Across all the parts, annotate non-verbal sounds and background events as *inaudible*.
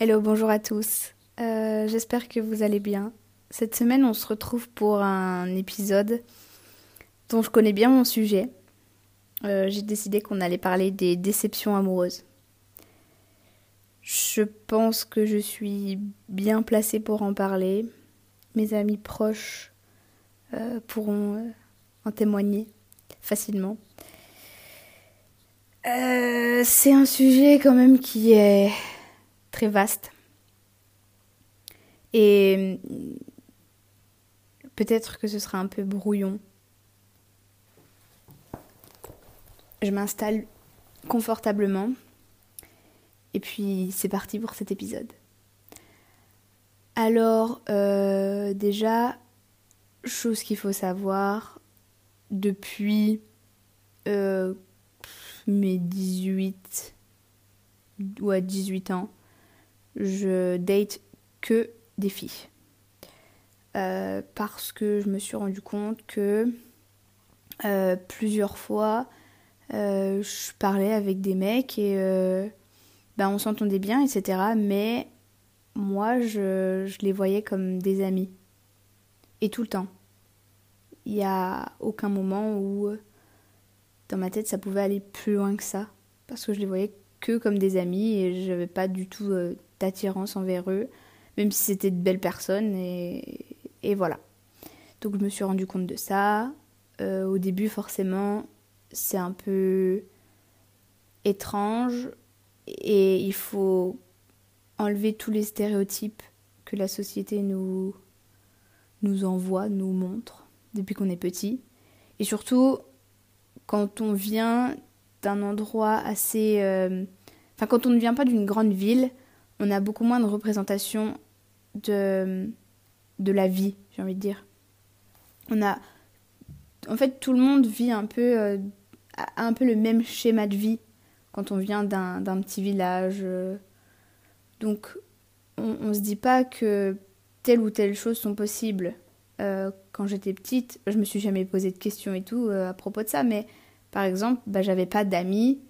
Hello, bonjour à tous. Euh, J'espère que vous allez bien. Cette semaine, on se retrouve pour un épisode dont je connais bien mon sujet. Euh, J'ai décidé qu'on allait parler des déceptions amoureuses. Je pense que je suis bien placée pour en parler. Mes amis proches euh, pourront en témoigner facilement. Euh, c'est un sujet quand même qui est très vaste. Et peut-être que ce sera un peu brouillon. Je m'installe confortablement. Et puis c'est parti pour cet épisode. Alors euh, déjà, chose qu'il faut savoir, depuis euh, mes 18 ou à 18 ans, je date que des filles. Euh, parce que je me suis rendu compte que euh, plusieurs fois je parlais avec des mecs et ben on s'entendait bien, etc. Mais moi je les voyais comme des amis. Et tout le temps. Il n'y a aucun moment où dans ma tête ça pouvait aller plus loin que ça. Parce que je les voyais que comme des amis et je n'avais pas du tout d'attirance envers eux, même si c'était de belles personnes. Et, et, voilà. Donc je me suis rendu compte de ça. Euh, au début, forcément, c'est un peu étrange et il faut enlever tous les stéréotypes que la société nous, nous envoie, nous montre depuis qu'on est petit. Et surtout, quand on vient d'un endroit assez... Euh... Enfin, quand on ne vient pas d'une grande ville, on a beaucoup moins de représentation de, de la vie, j'ai envie de dire. On a. En fait, tout le monde vit un peu, euh, un peu le même schéma de vie quand on vient d'un petit village. Euh. Donc, on, on se dit pas que telle ou telle chose sont possibles. Euh, quand j'étais petite, je me suis jamais posé de questions et tout euh, à propos de ça, mais par exemple, bah, j'avais pas d'amis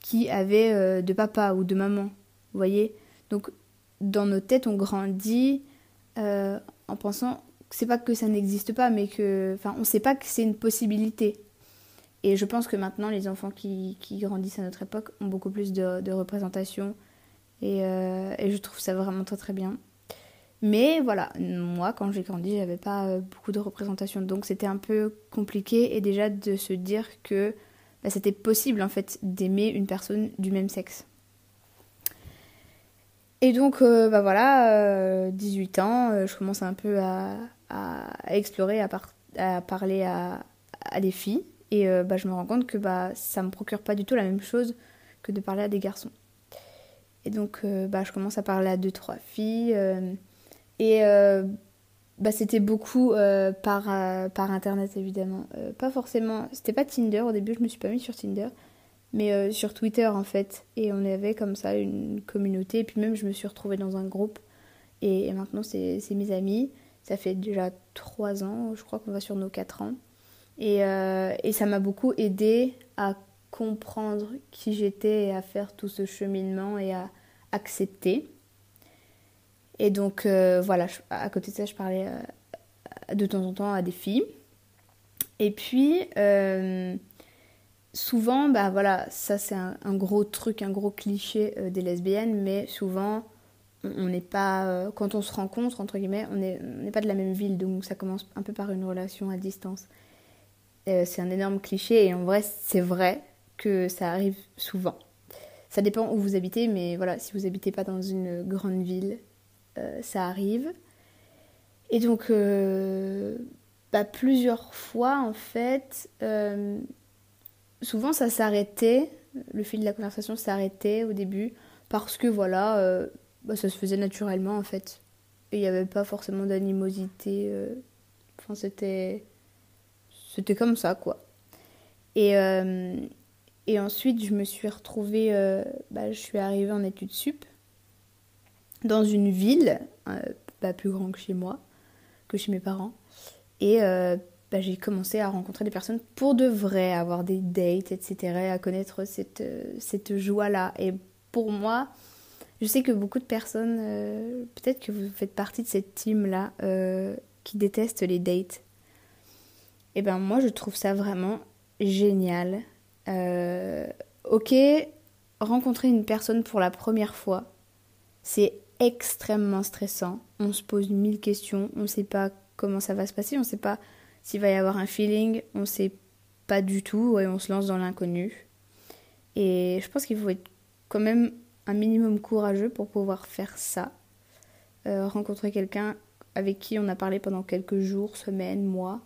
qui avaient euh, de papa ou de maman. Vous voyez? Donc, dans nos têtes, on grandit en pensant que c'est pas que ça n'existe pas, mais que. Enfin, on sait pas que c'est une possibilité. Et je pense que maintenant, les enfants qui, grandissent à notre époque ont beaucoup plus de, de représentation. Et, et, je trouve ça vraiment très très bien. Mais voilà, moi, quand j'ai grandi, j'avais pas euh, beaucoup de représentation. Donc c'était un peu compliqué. Et déjà de se dire que bah, c'était possible en fait d'aimer une personne du même sexe. Et donc, euh, bah voilà, euh, 18 ans, euh, je commence un peu à, explorer, à, par à parler à, à, des filles. Et bah, je me rends compte que bah, ça me procure pas du tout la même chose que de parler à des garçons. Et donc, bah, je commence à parler à deux, trois filles. Euh, et bah, c'était beaucoup par, par internet, évidemment. pas forcément. C'était pas Tinder au début, je me suis pas mise sur Tinder mais euh, sur Twitter en fait. Et on avait comme ça une communauté. Et puis même, je me suis retrouvée dans un groupe. Et, maintenant, c'est mes amis. Ça fait déjà trois ans, je crois qu'on va sur nos quatre ans. Et, euh, et ça m'a beaucoup aidé à comprendre qui j'étais et à faire tout ce cheminement et à accepter. Et donc, euh, voilà, à côté de ça, je parlais euh, de temps en temps à des filles. Et puis, euh, souvent, bah voilà, ça c'est un, gros truc, un gros cliché des lesbiennes, mais souvent, on n'est pas, quand on se rencontre, entre guillemets, on n'est pas de la même ville, donc ça commence un peu par une relation à distance. C'est un énorme cliché, et en vrai, c'est vrai que ça arrive souvent. Ça dépend où vous habitez, mais voilà, si vous habitez pas dans une grande ville, ça arrive. Et donc, euh, bah, plusieurs fois, en fait, euh, souvent ça s'arrêtait, le fil de la conversation s'arrêtait au début parce que voilà, euh, bah, ça se faisait naturellement en fait. Il n'y avait pas forcément d'animosité. Euh, enfin, c'était. C'était comme ça quoi. Et, euh, et ensuite, je me suis retrouvée. Bah, je suis arrivée en études sup dans une ville, pas plus grande que chez moi, que chez mes parents. Et bah, j'ai commencé à rencontrer des personnes pour de vrai, à avoir des dates, etc., à connaître cette, cette joie-là. Et pour moi, je sais que beaucoup de personnes, euh, peut-être que vous faites partie de cette team-là, euh, qui déteste les dates. Et ben moi, je trouve ça vraiment génial. Euh, ok, rencontrer une personne pour la première fois, c'est extrêmement stressant. On se pose mille questions, on ne sait pas comment ça va se passer, on ne sait pas s'il va y avoir un feeling, on ne sait pas du tout, et on se lance dans l'inconnu. Et je pense qu'il faut être quand même un minimum courageux pour pouvoir faire ça. Euh, rencontrer quelqu'un avec qui on a parlé pendant quelques jours, semaines, mois,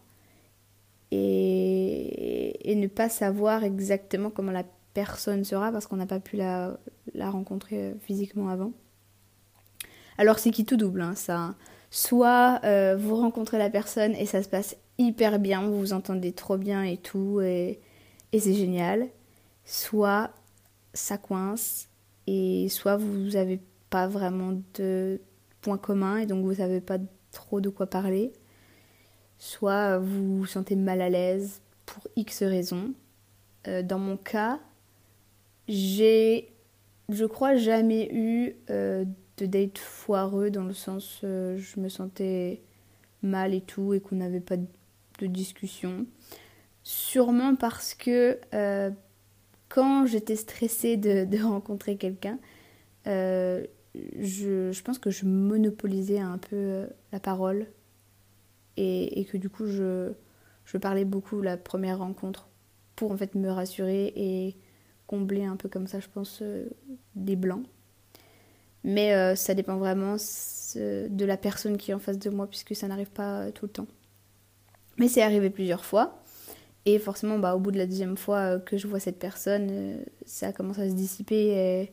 et, et ne pas savoir exactement comment la personne sera parce qu'on n'a pas pu la, rencontrer euh, physiquement avant. Alors c'est qui tout double, hein, ça. Soit euh, vous rencontrez la personne et ça se passe hyper bien, vous vous entendez trop bien et tout, et, et c'est génial. Soit ça coince, et soit vous n'avez pas vraiment de points communs et donc vous n'avez pas trop de quoi parler, soit vous vous sentez mal à l'aise pour X raisons. Euh, dans mon cas, j'ai, je crois, jamais eu euh, de date foireux dans le sens euh, je me sentais mal et tout et qu'on n'avait pas de discussion. Sûrement parce que quand j'étais stressée de, rencontrer quelqu'un, euh, je, pense que je monopolisais un peu euh, la parole et, que du coup je, je, parlais beaucoup la première rencontre pour en fait me rassurer et combler un peu comme ça je pense euh, des blancs. Mais ça dépend vraiment de la personne qui est en face de moi puisque ça n'arrive pas tout le temps. Mais c'est arrivé plusieurs fois. Et forcément, bah, au bout de la deuxième fois euh, que je vois cette personne, euh, ça commence à se dissiper. Et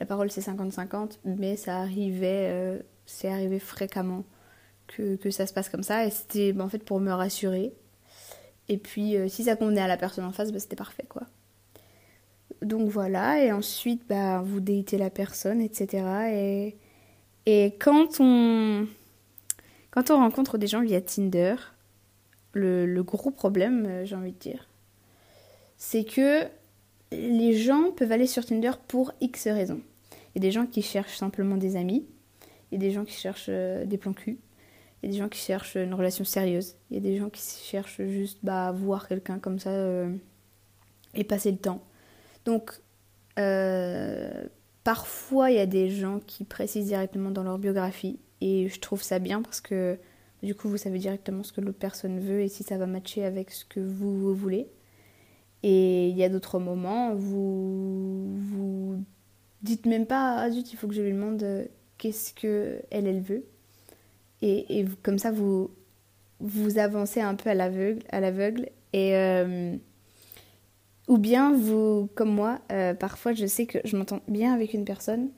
la parole, c'est 50-50, mais ça arrivait, euh, c'est arrivé fréquemment que, que, ça se passe comme ça. Et c'était bah, en fait pour me rassurer. Et puis, si ça convenait à la personne en face, bah, c'était parfait, quoi. Donc voilà, et ensuite, bah, vous datez la personne, etc. Et, et quand, on, quand on rencontre des gens via Tinder, le, gros problème, euh, j'ai envie de dire, c'est que les gens peuvent aller sur Tinder pour X raisons. Il y a des gens qui cherchent simplement des amis, il y a des gens qui cherchent euh, des plans cul, il y a des gens qui cherchent une relation sérieuse, il y a des gens qui cherchent juste bah, voir quelqu'un comme ça euh, et passer le temps. Donc, parfois, il y a des gens qui précisent directement dans leur biographie et je trouve ça bien parce que du coup, vous savez directement ce que l'autre personne veut et si ça va matcher avec ce que vous, voulez. Et il y a d'autres moments, vous vous dites même pas ah zut, il faut que je lui demande euh, qu'est-ce que elle elle veut. Et, et comme ça, vous vous avancez un peu à l'aveugle, à l'aveugle et euh, ou bien vous, comme moi, euh, parfois je sais que je m'entends bien avec une personne,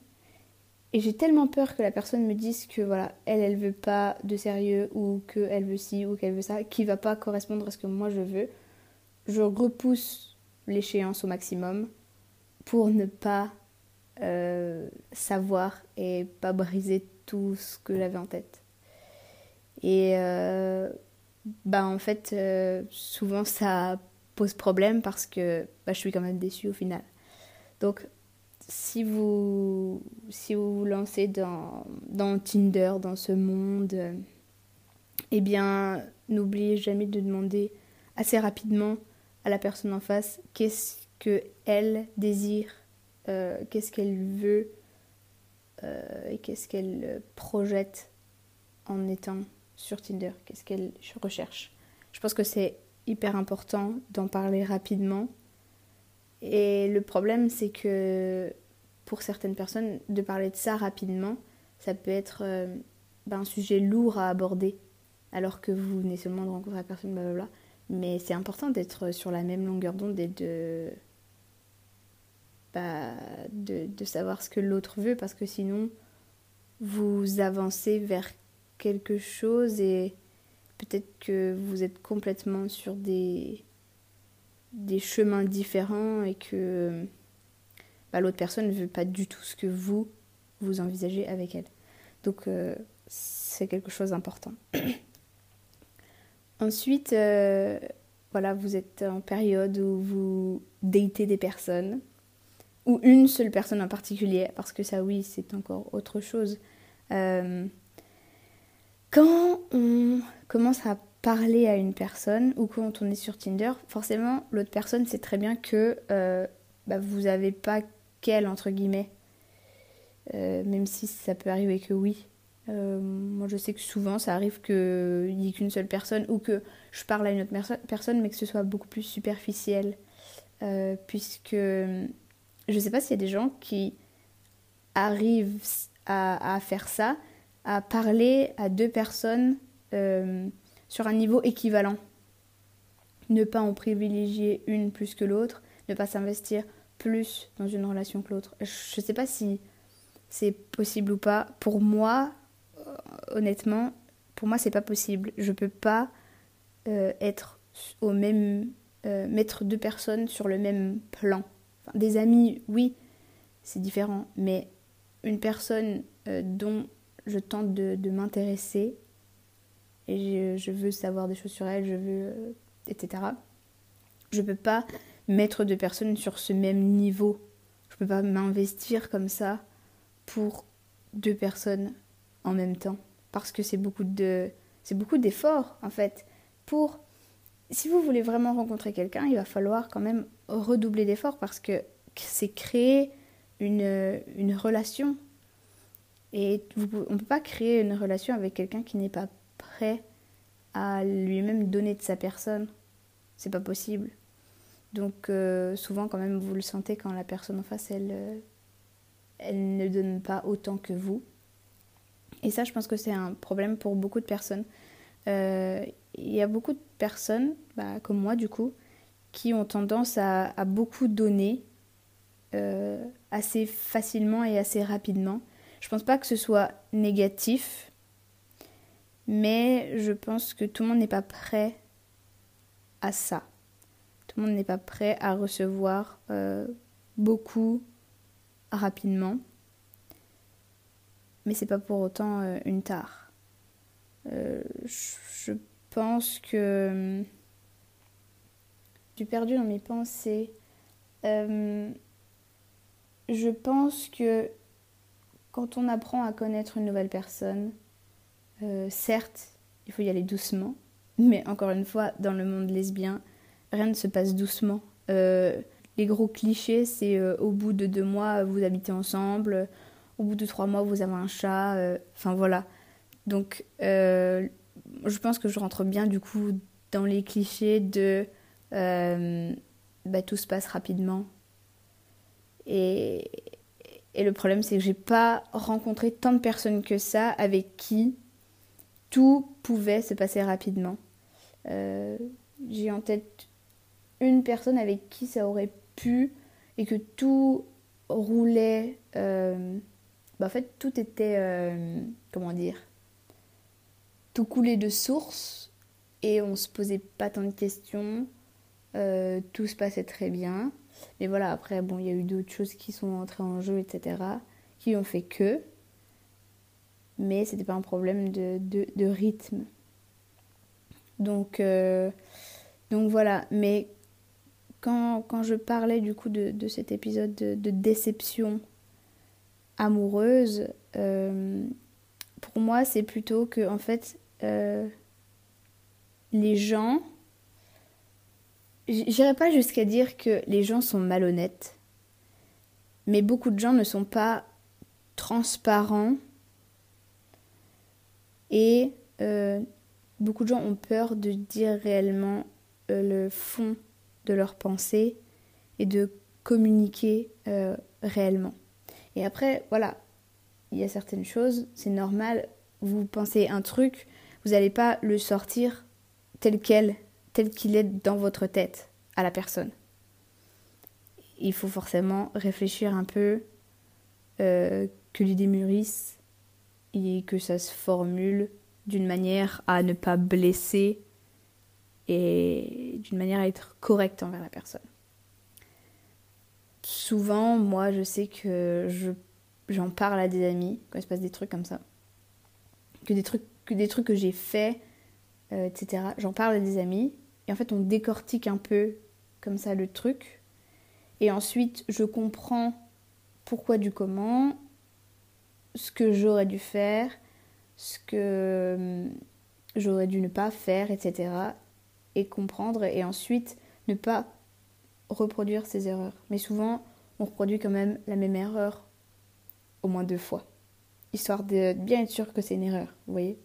et j'ai tellement peur que la personne me dise que voilà, elle, elle veut pas de sérieux ou qu'elle veut ci ou qu'elle veut ça, qui va pas correspondre à ce que moi je veux. Je repousse l'échéance au maximum pour ne pas euh, savoir et pas briser tout ce que j'avais en tête. Et euh, bah en fait, euh, souvent ça pose problème parce que bah, je suis quand même déçue au final. Donc si vous, si vous vous lancez dans, Tinder, dans ce monde, eh bien, n'oubliez jamais de demander assez rapidement à la personne en face qu'est-ce qu'elle désire, euh, qu'est-ce qu'elle veut euh, et qu'est-ce qu'elle projette en étant sur Tinder, qu'est-ce qu'elle recherche. Je pense que c'est hyper important d'en parler rapidement et le problème, c'est que pour certaines personnes, de parler de ça rapidement, ça peut être euh, ben, un sujet lourd à aborder, alors que vous venez seulement de rencontrer la personne, blablabla. Mais c'est important d'être sur la même longueur d'onde et de, bah, savoir ce que l'autre veut, parce que sinon, vous avancez vers quelque chose et peut-être que vous êtes complètement sur des des chemins différents et que bah, l'autre personne ne veut pas du tout ce que vous, vous envisagez avec elle. Donc euh, c'est quelque chose d'important. *clears throat* Ensuite, euh, voilà, vous êtes en période où vous datez des personnes, ou une seule personne en particulier, parce que ça, oui, c'est encore autre chose. Euh, quand on commence à parler à une personne, ou quand on est sur Tinder, forcément, l'autre personne sait très bien que euh, bah, vous n'avez pas qu'elle, entre guillemets. même si ça peut arriver que oui. Euh, moi, je sais que souvent, ça arrive qu'il n'y ait qu'une seule personne ou que je parle à une autre personne, mais que ce soit beaucoup plus superficiel. Euh, puisque je ne sais pas s'il y a des gens qui arrivent à, faire ça, à parler à deux personnes euh, sur un niveau équivalent. Ne pas en privilégier une plus que l'autre, ne pas s'investir plus dans une relation que l'autre. Je ne sais pas si c'est possible ou pas. Pour moi, honnêtement, pour moi, c'est pas possible. Je peux pas euh, être au même. Euh, mettre deux personnes sur le même plan. des amis, oui, c'est différent, mais une personne euh, dont je tente de, m'intéresser et je, veux savoir des choses sur elle, je veux. etc. Je peux pas mettre deux personnes sur ce même niveau. Je peux pas m'investir comme ça pour deux personnes en même temps parce que c'est beaucoup de c'est beaucoup d'efforts en fait pour si vous voulez vraiment rencontrer quelqu'un, il va falloir quand même redoubler d'efforts parce que c'est créer une, une relation. Et on ne peut pas créer une relation avec quelqu'un qui n'est pas prêt à lui-même donner de sa personne. C'est pas possible. Donc euh, souvent quand même vous le sentez quand la personne en face elle, euh, elle ne donne pas autant que vous. Et ça, je pense que c'est un problème pour beaucoup de personnes. Euh, il y a beaucoup de personnes, bah, comme moi du coup, qui ont tendance à, beaucoup donner assez facilement et assez rapidement. Je pense pas que ce soit négatif, mais je pense que tout le monde n'est pas prêt à ça. Tout le monde n'est pas prêt à recevoir euh, beaucoup rapidement mais c'est pas pour autant euh, une tare. Euh, je pense que. J'ai perdu dans mes pensées. Je pense que quand on apprend à connaître une nouvelle personne, certes, il faut y aller doucement, mais encore une fois, dans le monde lesbien, rien ne se passe doucement. les gros clichés, c'est au bout de deux mois, vous habitez ensemble, au bout de trois mois, vous avez un chat. Euh, enfin voilà. Donc, euh, je pense que je rentre bien du coup dans les clichés de euh, bah, tout se passe rapidement. Et, et le problème, c'est que j'ai pas rencontré tant de personnes que ça avec qui tout pouvait se passer rapidement. j'ai en tête une personne avec qui ça aurait pu et que tout roulait bah, en fait, tout était, euh, comment dire, tout coulait de source et on se posait pas tant de questions. Euh, tout se passait très bien. Mais voilà, après, bon, il y a eu d'autres choses qui sont entrées en jeu, etc., qui ont fait que. Mais c'était pas un problème de, de, rythme. Donc, euh, donc voilà. Mais quand, je parlais du coup de, cet épisode de, de déception amoureuse, euh, pour moi, c'est plutôt que, en fait, euh, les gens. J'irai pas jusqu'à dire que les gens sont malhonnêtes, mais beaucoup de gens ne sont pas transparents et euh, beaucoup de gens ont peur de dire réellement le fond de leurs pensées et de communiquer réellement. Et après, voilà, il y a certaines choses, c'est normal, vous pensez un truc, vous n'allez pas le sortir tel quel, tel qu'il est dans votre tête à la personne. Il faut forcément réfléchir un peu, euh, que l'idée mûrisse et que ça se formule d'une manière à ne pas blesser et d'une manière à être correct envers la personne souvent, moi, je sais que je, j'en parle à des amis quand il se passe des trucs comme ça. Que des trucs que, des trucs que j'ai fait etc. J'en parle à des amis et en fait on décortique un peu comme ça le truc et ensuite je comprends pourquoi du comment, ce que j'aurais dû faire, ce que hum, j'aurais dû ne pas faire, etc. Et comprendre et ensuite ne pas reproduire ces erreurs. Mais souvent, on reproduit quand même la même erreur au moins deux fois, histoire de bien être sûr que c'est une erreur, vous voyez?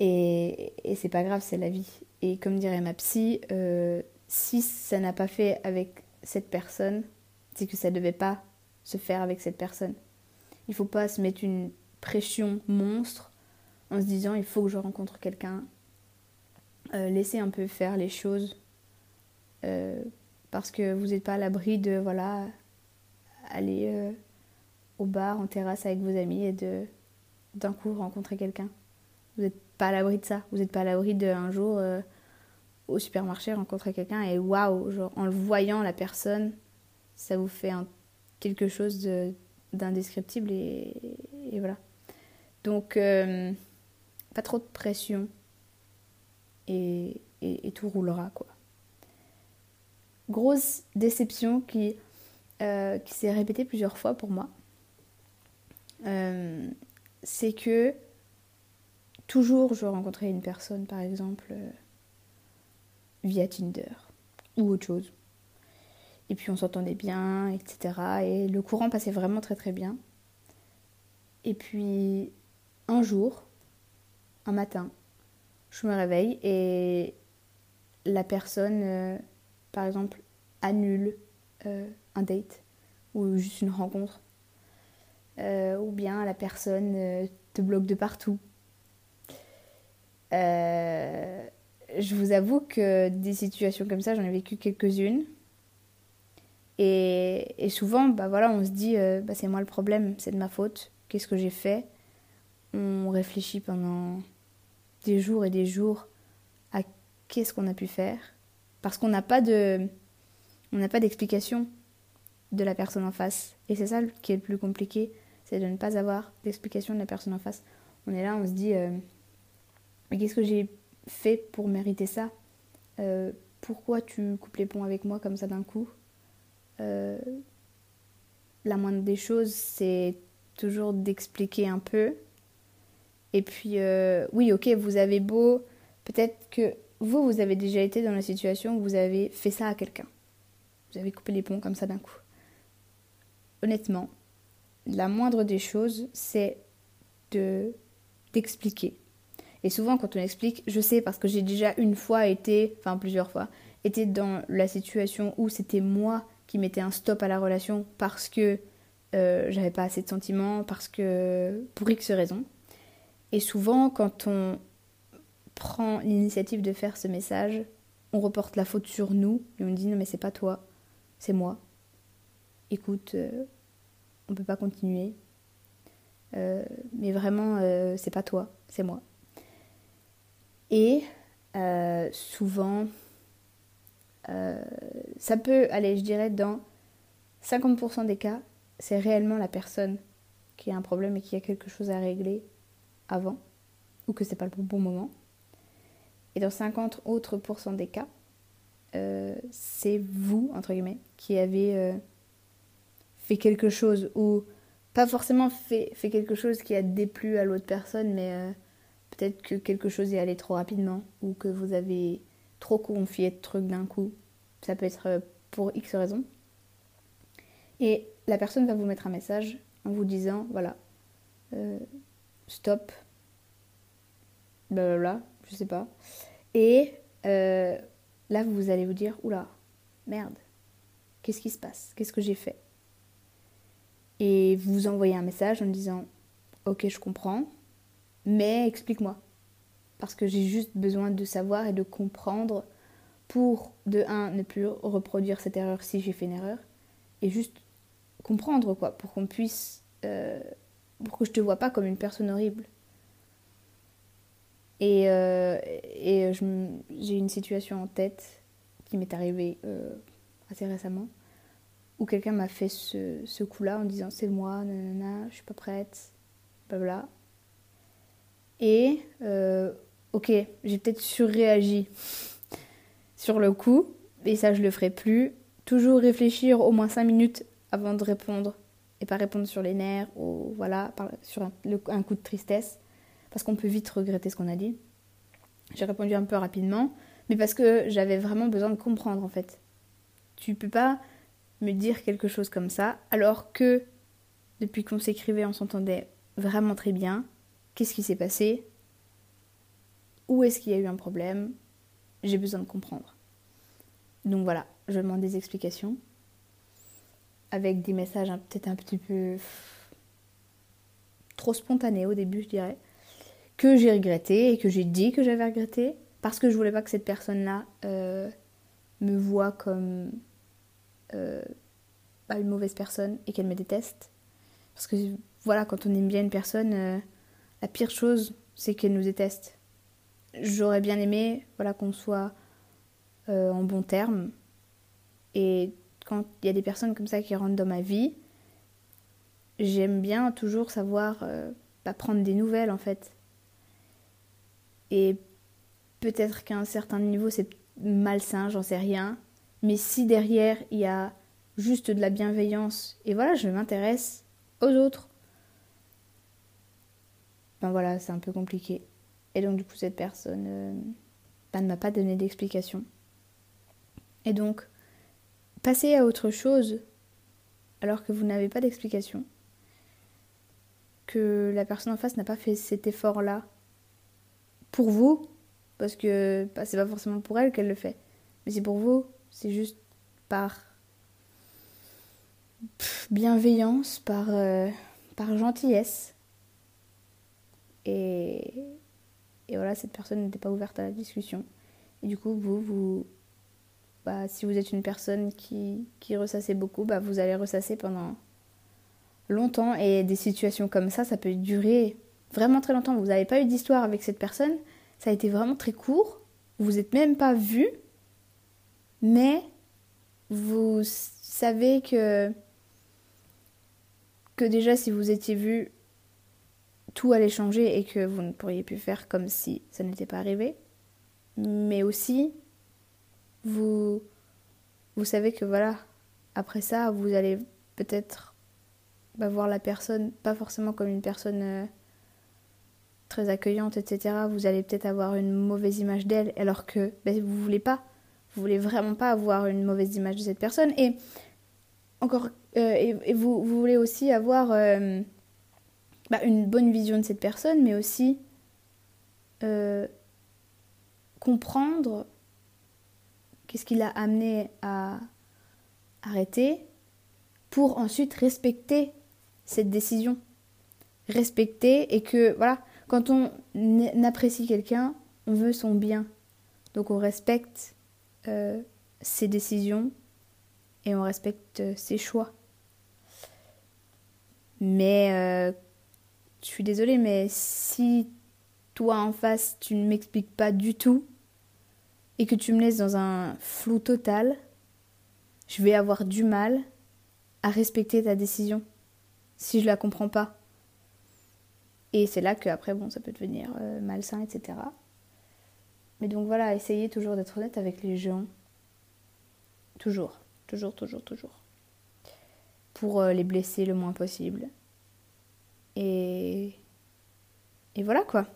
Et, et c'est pas grave, c'est la vie. Et comme dirait ma psy, euh, si ça n'a pas fait avec cette personne, c'est que ça ne devait pas se faire avec cette personne. Il faut pas se mettre une pression monstre en se disant il faut que je rencontre quelqu'un. Euh, laissez un peu faire les choses euh, parce que vous n'êtes pas à l'abri de voilà aller au bar en terrasse avec vos amis et de d'un coup rencontrer quelqu'un. Vous n'êtes pas à l'abri de ça. Vous n'êtes pas à l'abri de un jour au supermarché rencontrer quelqu'un et waouh, en le voyant la personne, ça vous fait quelque chose d'indescriptible et, voilà. Donc pas trop de pression et, tout roulera quoi. Grosse déception qui, euh, s'est répétée plusieurs fois pour moi, euh, c'est que toujours je rencontrais une personne par exemple euh, via Tinder ou autre chose. Et puis on s'entendait bien, etc. Et le courant passait vraiment très très bien. Et puis un jour, un matin, je me réveille et la personne, euh, par exemple, annule euh, un date ou juste une rencontre. Euh, ou bien la personne te bloque de partout. Je vous avoue que des situations comme ça, j'en ai vécu quelques-unes. Et, souvent, bah voilà, on se dit, bah c'est moi le problème, c'est de ma faute, qu'est-ce que j'ai fait? On réfléchit pendant des jours et des jours à qu'est-ce qu'on a pu faire parce qu'on n'a pas de on n'a pas d'explication de la personne en face. Et c'est ça qui est le plus compliqué c'est de ne pas avoir d'explication de la personne en face. On est là on se dit euh, mais qu'est-ce que j'ai fait pour mériter ça euh, pourquoi tu coupes les ponts avec moi comme ça d'un coup? Euh, la moindre des choses c'est toujours d'expliquer un peu et puis, euh, oui, ok, vous avez beau. Peut-être que vous, vous avez déjà été dans la situation où vous avez fait ça à quelqu'un. Vous avez coupé les ponts comme ça d'un coup. Honnêtement, la moindre des choses, c'est de d'expliquer. Et souvent, quand on explique, je sais parce que j'ai déjà une fois été, enfin plusieurs fois, été dans la situation où c'était moi qui mettais un stop à la relation parce que euh, j'avais pas assez de sentiments, parce que pour X raisons. Et souvent, quand on prend l'initiative de faire ce message, on reporte la faute sur nous et on dit non mais c'est pas toi, c'est moi. Écoute, euh, on peut pas continuer. Euh, mais vraiment, euh, c'est pas toi, c'est moi. Et souvent, ça peut aller, je dirais, dans 50% des cas, c'est réellement la personne qui a un problème et qui a quelque chose à régler avant ou que c'est pas le bon moment. Et dans 50 autres pourcents des cas, euh, c'est vous, entre guillemets, qui avez euh, fait quelque chose ou pas forcément fait, fait quelque chose qui a déplu à l'autre personne, mais euh, peut-être que quelque chose est allé trop rapidement ou que vous avez trop confié de trucs d'un coup. Ça peut être pour X raisons. Et la personne va vous mettre un message en vous disant, voilà, stop, blablabla, je sais pas. Et euh, là, vous allez vous dire, oula, merde, qu'est-ce qui se passe? Qu'est-ce que j'ai fait? Et vous envoyez un message en disant, ok, je comprends, mais explique-moi. Parce que j'ai juste besoin de savoir et de comprendre pour, de un, ne plus reproduire cette erreur si j'ai fait une erreur, et juste comprendre, quoi, pour qu'on puisse... Euh, pour que je te vois pas comme une personne horrible. Et, euh, et j'ai une situation en tête qui m'est arrivée euh, assez récemment, où quelqu'un m'a fait ce, coup-là en disant c'est moi, nanana, je suis pas prête, blabla. Et euh, ok, j'ai peut-être surréagi sur le coup, et ça je le ferai plus. Toujours réfléchir au moins 5 minutes avant de répondre, et pas répondre sur les nerfs ou voilà, sur un, coup de tristesse, parce qu'on peut vite regretter ce qu'on a dit. J'ai répondu un peu rapidement, mais parce que j'avais vraiment besoin de comprendre en fait. Tu peux pas me dire quelque chose comme ça, alors que depuis qu'on s'écrivait, on s'entendait vraiment très bien. Qu'est-ce qui s'est passé? Où est-ce qu'il y a eu un problème? J'ai besoin de comprendre. Donc voilà, je demande des explications avec des messages peut-être un petit peu trop spontanés au début, je dirais, que j'ai regretté et que j'ai dit que j'avais regretté parce que je voulais pas que cette personne-là euh, me voit comme euh, une mauvaise personne et qu'elle me déteste. Parce que voilà, quand on aime bien une personne, euh, la pire chose, c'est qu'elle nous déteste. J'aurais bien aimé voilà, qu'on soit euh, en bon terme. Et quand il y a des personnes comme ça qui rentrent dans ma vie, j'aime bien toujours savoir euh, prendre des nouvelles en fait. Et peut-être qu'à un certain niveau c'est malsain, j'en sais rien. Mais si derrière il y a juste de la bienveillance et voilà, je m'intéresse aux autres, ben voilà, c'est un peu compliqué. Et donc du coup cette personne ben, ne m'a pas donné d'explication. Et donc, passer à autre chose alors que vous n'avez pas d'explication, que la personne en face n'a pas fait cet effort-là pour vous, parce que bah, c'est pas forcément pour elle qu'elle le fait, mais c'est pour vous, c'est juste par bienveillance, par, euh, par gentillesse. Et, voilà, cette personne n'était pas ouverte à la discussion. Et du coup, vous, vous, bah, si vous êtes une personne qui, qui ressassait beaucoup, bah, vous allez ressasser pendant longtemps. Et des situations comme ça, ça peut durer vraiment très longtemps. Vous n'avez pas eu d'histoire avec cette personne, ça a été vraiment très court. Vous n'êtes même pas vu, mais vous savez que, que déjà si vous étiez vu, tout allait changer et que vous ne pourriez plus faire comme si ça n'était pas arrivé. Mais aussi vous, vous savez que voilà, après ça, vous allez peut-être bah, voir la personne, pas forcément comme une personne euh, très accueillante, etc. Vous allez peut-être avoir une mauvaise image d'elle, alors que bah, vous voulez pas. Vous voulez vraiment pas avoir une mauvaise image de cette personne. Et encore, euh, et, vous, voulez aussi avoir euh, bah, une bonne vision de cette personne, mais aussi comprendre Qu'est-ce qui l'a amené à arrêter pour ensuite respecter cette décision. Respecter et que, voilà, quand on apprécie quelqu'un, on veut son bien. Donc on respecte euh, ses décisions et on respecte euh, ses choix. Mais euh, je suis désolée, mais si toi en face tu ne m'expliques pas du tout et que tu me laisses dans un flou total, je vais avoir du mal à respecter ta décision si je la comprends pas. Et c'est là que après bon ça peut devenir euh, malsain, etc. Mais donc voilà, essayez toujours d'être honnête avec les gens. Toujours, toujours, toujours, toujours. Pour euh, les blesser le moins possible. Et. Voilà quoi.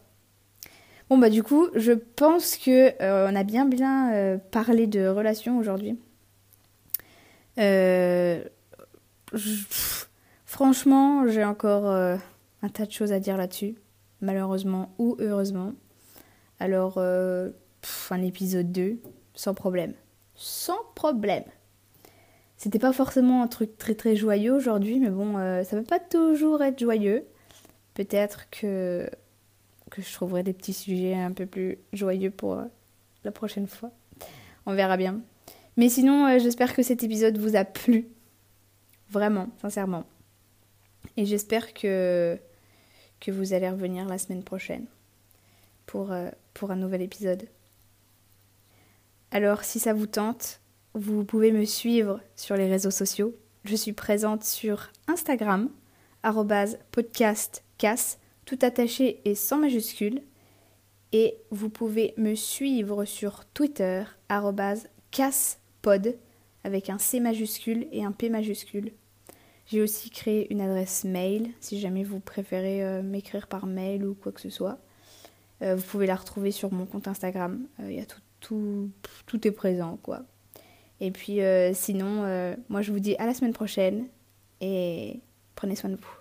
Bon bah du coup, je pense que euh, on a bien bien euh, parlé de relations aujourd'hui. Euh, franchement, j'ai encore un tas de choses à dire là-dessus, malheureusement ou heureusement. Alors, un épisode 2, sans problème. Sans problème. C'était pas forcément un truc très très joyeux aujourd'hui, mais bon, ça peut pas toujours être joyeux. Peut-être que je trouverai des petits sujets un peu plus joyeux pour euh, la prochaine fois. On verra bien. Mais sinon, euh, j'espère que cet épisode vous a plu. Vraiment, sincèrement. Et j'espère que, que vous allez revenir la semaine prochaine pour, euh, pour un nouvel épisode. Alors, si ça vous tente, vous pouvez me suivre sur les réseaux sociaux. Je suis présente sur Instagram, podcastcasse tout attaché et sans majuscule. Et vous pouvez me suivre sur Twitter, caspod, avec un C majuscule et un P majuscule. J'ai aussi créé une adresse mail, si jamais vous préférez euh, m'écrire par mail ou quoi que ce soit. Euh, vous pouvez la retrouver sur mon compte Instagram. Il y a tout, tout, tout est présent, quoi. Et puis sinon, moi je vous dis à la semaine prochaine et prenez soin de vous.